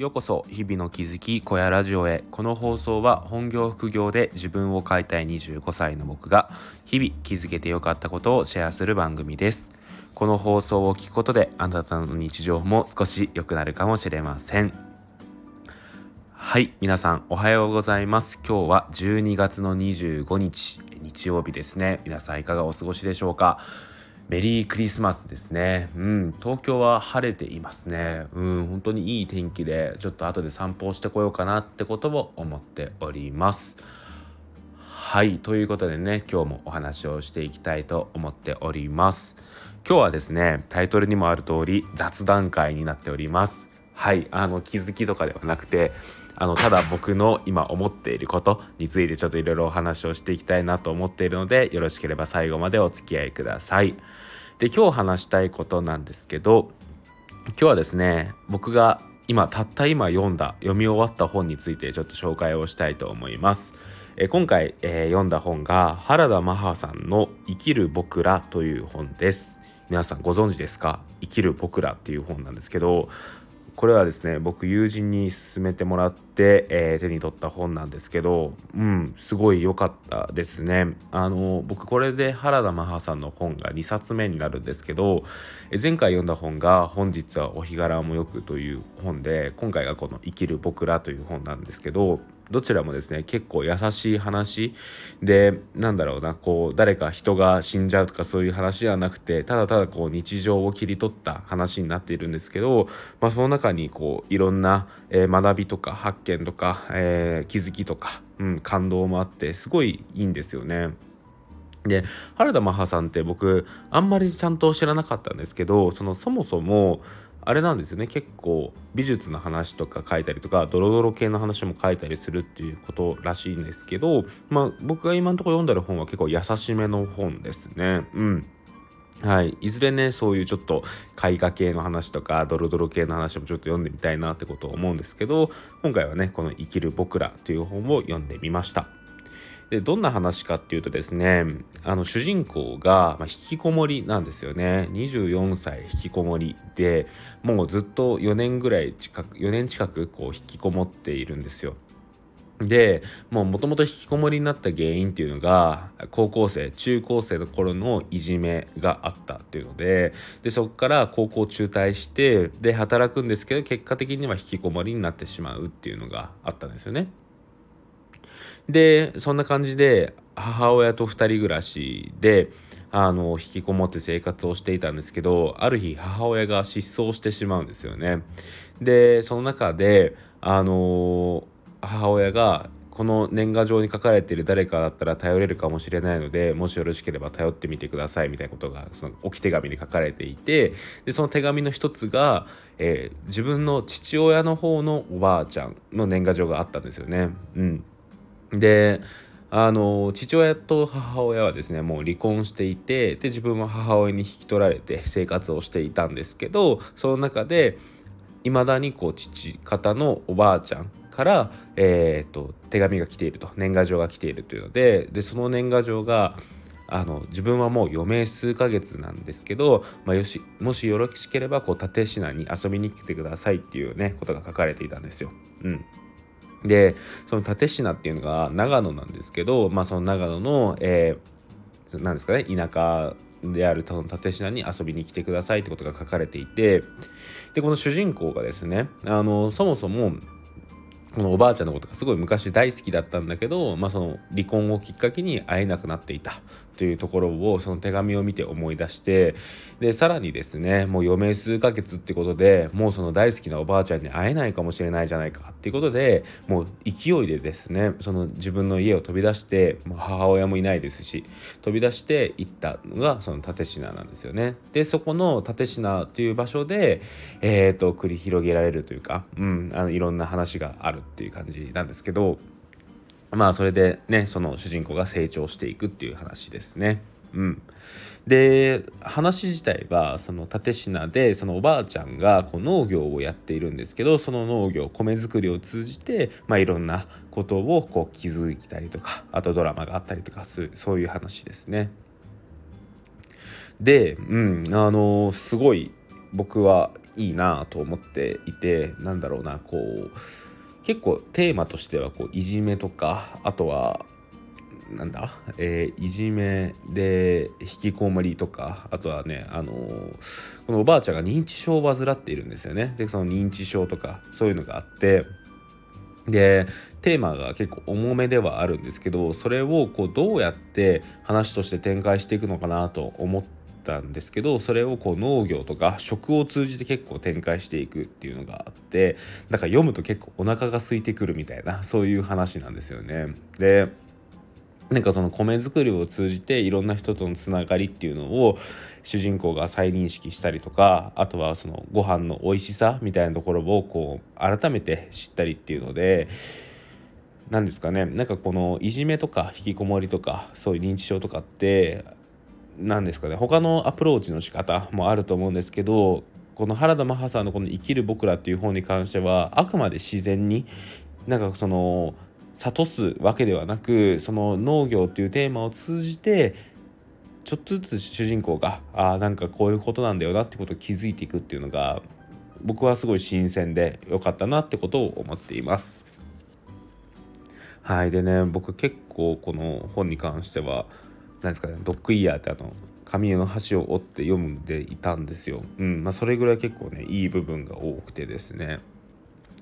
ようこそ日々の気づき小屋ラジオへ。この放送は本業副業で自分を変えたい25歳の僕が日々気づけてよかったことをシェアする番組です。この放送を聞くことであなたの日常も少し良くなるかもしれません。はい皆さんおはようございます。今日は12月の25日日曜日ですね。皆さんいかがお過ごしでしょうか？メリークリスマスですね。うん、東京は晴れていますね。うん、本当にいい天気で、ちょっと後で散歩をしてこようかなってことも思っております。はい、ということでね、今日もお話をしていきたいと思っております。今日はですね、タイトルにもある通り、雑談会になっております。はい、あの、気づきとかではなくて、あのただ僕の今思っていることについてちょっといろいろお話をしていきたいなと思っているのでよろしければ最後までお付き合いください。で今日話したいことなんですけど今日はですね僕が今たった今読んだ読み終わった本についてちょっと紹介をしたいと思います。え今回、えー、読んだ本が原田マハさんの「生きる僕ら」という本です。皆さんご存知ですか？生きる僕らっていう本なんですけどこれはですね僕友人に勧めてもらって、えー、手に取った本なんですけどうんすごい良かったですね。あの僕これで原田マハさんの本が2冊目になるんですけどえ前回読んだ本が「本日はお日柄もよく」という本で今回がこの「生きる僕ら」という本なんですけどどちらもですね結構優しい話でなんだろうなこう誰か人が死んじゃうとかそういう話ではなくてただただこう日常を切り取った話になっているんですけど、まあ、その中にこういろんな、えー、学びとか発見とか、えー、気づきとか、うん、感動もあってすごいいいんですよね。で原田マハさんって僕あんまりちゃんと知らなかったんですけどそのそもそもあれなんですよね。結構美術の話とか書いたりとかドロドロ系の話も書いたりするっていうことらしいんですけどまあ僕が今のとこ読んでる本は結構優しめの本ですね。うん。はい、いずれねそういうちょっと絵画系の話とかドロドロ系の話もちょっと読んでみたいなってことを思うんですけど今回はねこの「生きる僕ら」という本を読んでみました。でどんな話かっていうとですねあの主人公が、まあ、引きこもりなんですよね24歳引きこもりでもうずっと4年ぐらい近く4年近くこう引きこもっているんですよ。でもともと引きこもりになった原因っていうのが高校生中高生の頃のいじめがあったっていうのででそこから高校中退してで働くんですけど結果的には引きこもりになってしまうっていうのがあったんですよね。でそんな感じで母親と2人暮らしであの引きこもって生活をしていたんですけどある日母親が失踪してしまうんですよね。でその中であの母親がこの年賀状に書かれている誰かだったら頼れるかもしれないのでもしよろしければ頼ってみてくださいみたいなことがその置き手紙に書かれていてでその手紙の一つが、えー、自分の父親の方のおばあちゃんの年賀状があったんですよね。うん、であの父親と母親はですねもう離婚していてで自分は母親に引き取られて生活をしていたんですけどその中でいまだにこう父方のおばあちゃんから、えーと、手紙が来ていると年賀状が来ているというのででその年賀状があの自分はもう余命数ヶ月なんですけど、まあ、よしもしよろしければこう立科に遊びに来てくださいっていうねことが書かれていたんですよ。うん、でその立科っていうのが長野なんですけど、まあ、その長野の、えー、なんですかね田舎であるその立科に遊びに来てくださいってことが書かれていてでこの主人公がですねあのそもそもこのおばあちゃんのことがすごい昔大好きだったんだけど、まあ、その離婚をきっかけに会えなくなっていた。というところをその手紙を見て思い出してでさらにですねもう余命数ヶ月ってことでもうその大好きなおばあちゃんに会えないかもしれないじゃないかっていうことでもう勢いでですねその自分の家を飛び出してもう母親もいないですし飛び出して行ったのがその立科なんですよね。でそこの立科っていう場所で、えーと、繰り広げられるというか、うん、あのいろんな話があるっていう感じなんですけど。まあそれでねその主人公が成長していくっていう話ですね。うん、で話自体はその立科でそのおばあちゃんがこう農業をやっているんですけどその農業米作りを通じて、まあ、いろんなことをこう気づいたりとかあとドラマがあったりとかそういう話ですね。で、うん、あのすごい僕はいいなと思っていてなんだろうなこう結構テーマとしてはこういじめとかあとはなんだ、えー、いじめで引きこもりとかあとはねあのー、このおばあちゃんが認知症を患っているんですよね。でその認知症とかそういうのがあってでテーマが結構重めではあるんですけどそれをこうどうやって話として展開していくのかなと思ってたんですけどそれをこう農業とか食を通じて結構展開していくっていうのがあってだから読むと結構お腹が空いてくるみたいなそういう話なんですよね。でなんかその米作りを通じていろんな人とのつながりっていうのを主人公が再認識したりとかあとはそのご飯の美味しさみたいなところをこう改めて知ったりっていうので何ですかねなんかこのいじめとか引きこもりとかそういう認知症とかって何ですかね他のアプローチの仕方もあると思うんですけどこの原田マハさんのこの「生きる僕ら」っていう本に関してはあくまで自然になんかその諭すわけではなくその農業っていうテーマを通じてちょっとずつ主人公があなんかこういうことなんだよなってことを気づいていくっていうのが僕はすごい新鮮で良かったなってことを思っています。はいでね僕結構この本に関しては何ですかねドッグイヤーってあの紙の端を折って読んでいたんですよ。うんまあ、それぐらい結構ねいい部分が多くてですね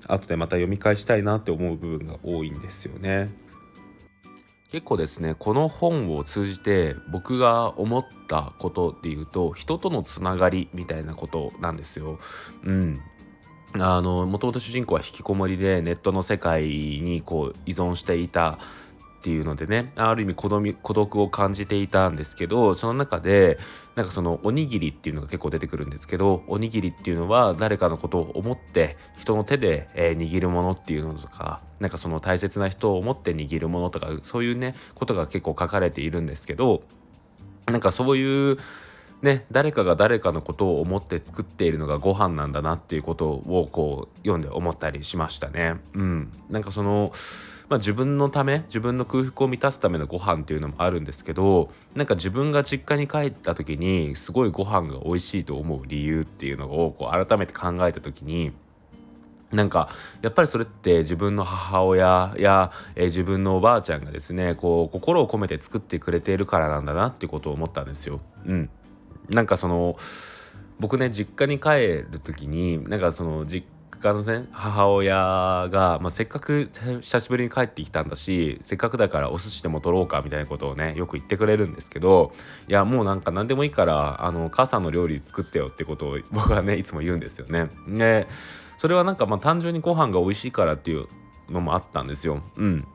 後でまた読み返したいなって思う部分が多いんですよね。結構ですねこの本を通じて僕が思ったことっていうと人とのつながりみたいなことなんですよ。うんあのもともと主人公は引きこもりでネットの世界にこう依存していたっていうのでねある意味孤独を感じていたんですけどその中でなんかそのおにぎりっていうのが結構出てくるんですけどおにぎりっていうのは誰かのことを思って人の手で、えー、握るものっていうのとかなんかその大切な人を思って握るものとかそういうねことが結構書かれているんですけどなんかそういうね、誰かが誰かのことを思って作っているのがご飯なんだなっていうことをこう読んで思ったりしましたね。うん、なんかそのまあ、自分のため自分の空腹を満たすためのご飯っていうのもあるんですけどなんか自分が実家に帰った時にすごいご飯が美味しいと思う理由っていうのをこう改めて考えた時になんかやっぱりそれって自分の母親や、えー、自分のおばあちゃんがですねこう心を込めて作ってくれているからなんだなってことを思ったんですよ。うん、なんかその僕ね実家に帰る時になんかその実家のね母親が、まあ、せっかく久しぶりに帰ってきたんだしせっかくだからお寿司でも取ろうかみたいなことをねよく言ってくれるんですけどいやもうなんか何でもいいからあの母さんの料理作ってよってことを 僕はねいつも言うんですよね。でそれはなんかまあ単純にご飯が美味しいからっていうのもあったんですよ。うん、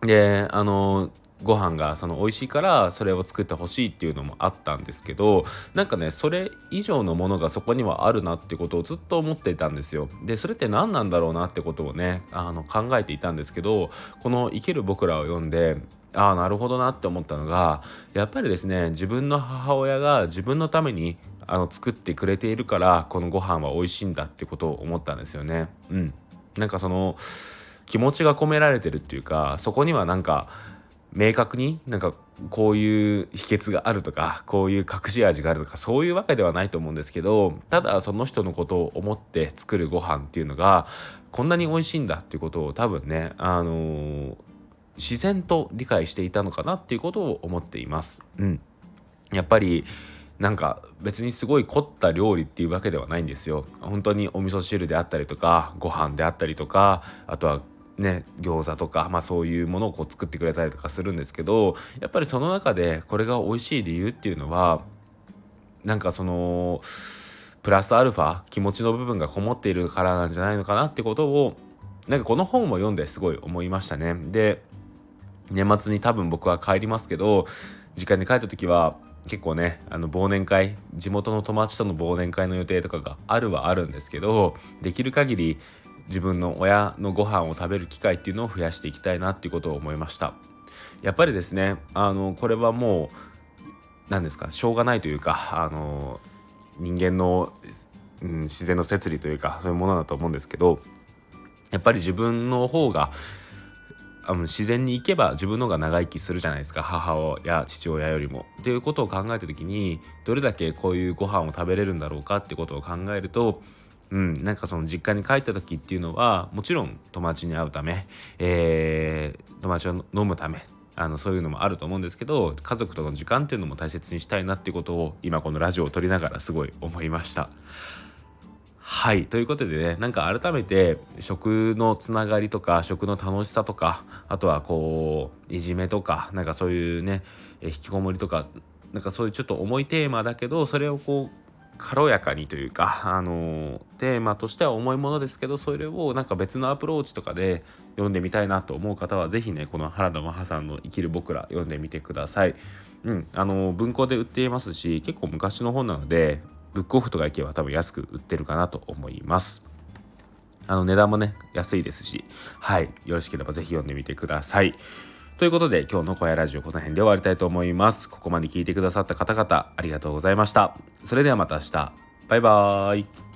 であのご飯がその美味しいからそれを作ってほしいっていうのもあったんですけどなんかねそれ以上のものがそこにはあるなってことをずっと思っていたんですよ。でそれって何なんだろうなってことをねあの考えていたんですけどこの「生きる僕ら」を読んでああなるほどなって思ったのがやっぱりですね自分の母親が自分のためにあの作ってくれているからこのご飯は美味しいんだってことを思ったんですよね。うん。なんかその気持ちが込められてるっていうかそこにはなんか明確になんかこういう秘訣があるとかこういう隠し味があるとかそういうわけではないと思うんですけどただその人のことを思って作るご飯っていうのがこんなに美味しいんだっていうことを多分ねあのー、自然と理解していたのかなっていうことを思っています。うん、やっぱりなんか別にすごい凝った料理っていうわけではないんですよ。本当にお味噌汁であったりとかご飯であったりとかあとはね餃子とか、まあ、そういうものをこう作ってくれたりとかするんですけどやっぱりその中でこれが美味しい理由っていうのはなんかそのプラスアルファ気持ちの部分がこもっているからなんじゃないのかなってことをなんかこの本を読んですごい思いましたね。で年末に多分僕は帰りますけど実家に帰った時は結構ねあの忘年会地元の友達との忘年会の予定とかがあるはあるんですけどできる限り自分の親のご飯を食べる機会っていうのを増やしていきたいなっていうことを思いましたやっぱりですねあのこれはもう何ですかしょうがないというかあの人間の、うん、自然の摂理というかそういうものだと思うんですけどやっぱり自分の方があの自然に行けば自分の方が長生きするじゃないですか母親父親よりも。っていうことを考えた時にどれだけこういうご飯を食べれるんだろうかってことを考えるとうん、なんかその実家に帰った時っていうのはもちろん友達に会うため、えー、友達を飲むためあのそういうのもあると思うんですけど家族との時間っていうのも大切にしたいなっていうことを今このラジオを撮りながらすごい思いました。はいということでねなんか改めて食のつながりとか食の楽しさとかあとはこういじめとかなんかそういうね引きこもりとかなんかそういうちょっと重いテーマだけどそれをこう軽やかにというか、あのテーマとしては重いものですけどそれをなんか別のアプローチとかで読んでみたいなと思う方は是非ねこの原田マハさんの「生きる僕ら」読んでみてください。うん、あの文庫で売っていますし結構昔の本なのでブックオフとか行けば多分安く売ってるかなと思います。あの値段もね安いですしはいよろしければ是非読んでみてください。ということで今日の小屋ラジオこの辺で終わりたいと思います。ここまで聞いてくださった方々ありがとうございました。それではまた明日。バイバーイ。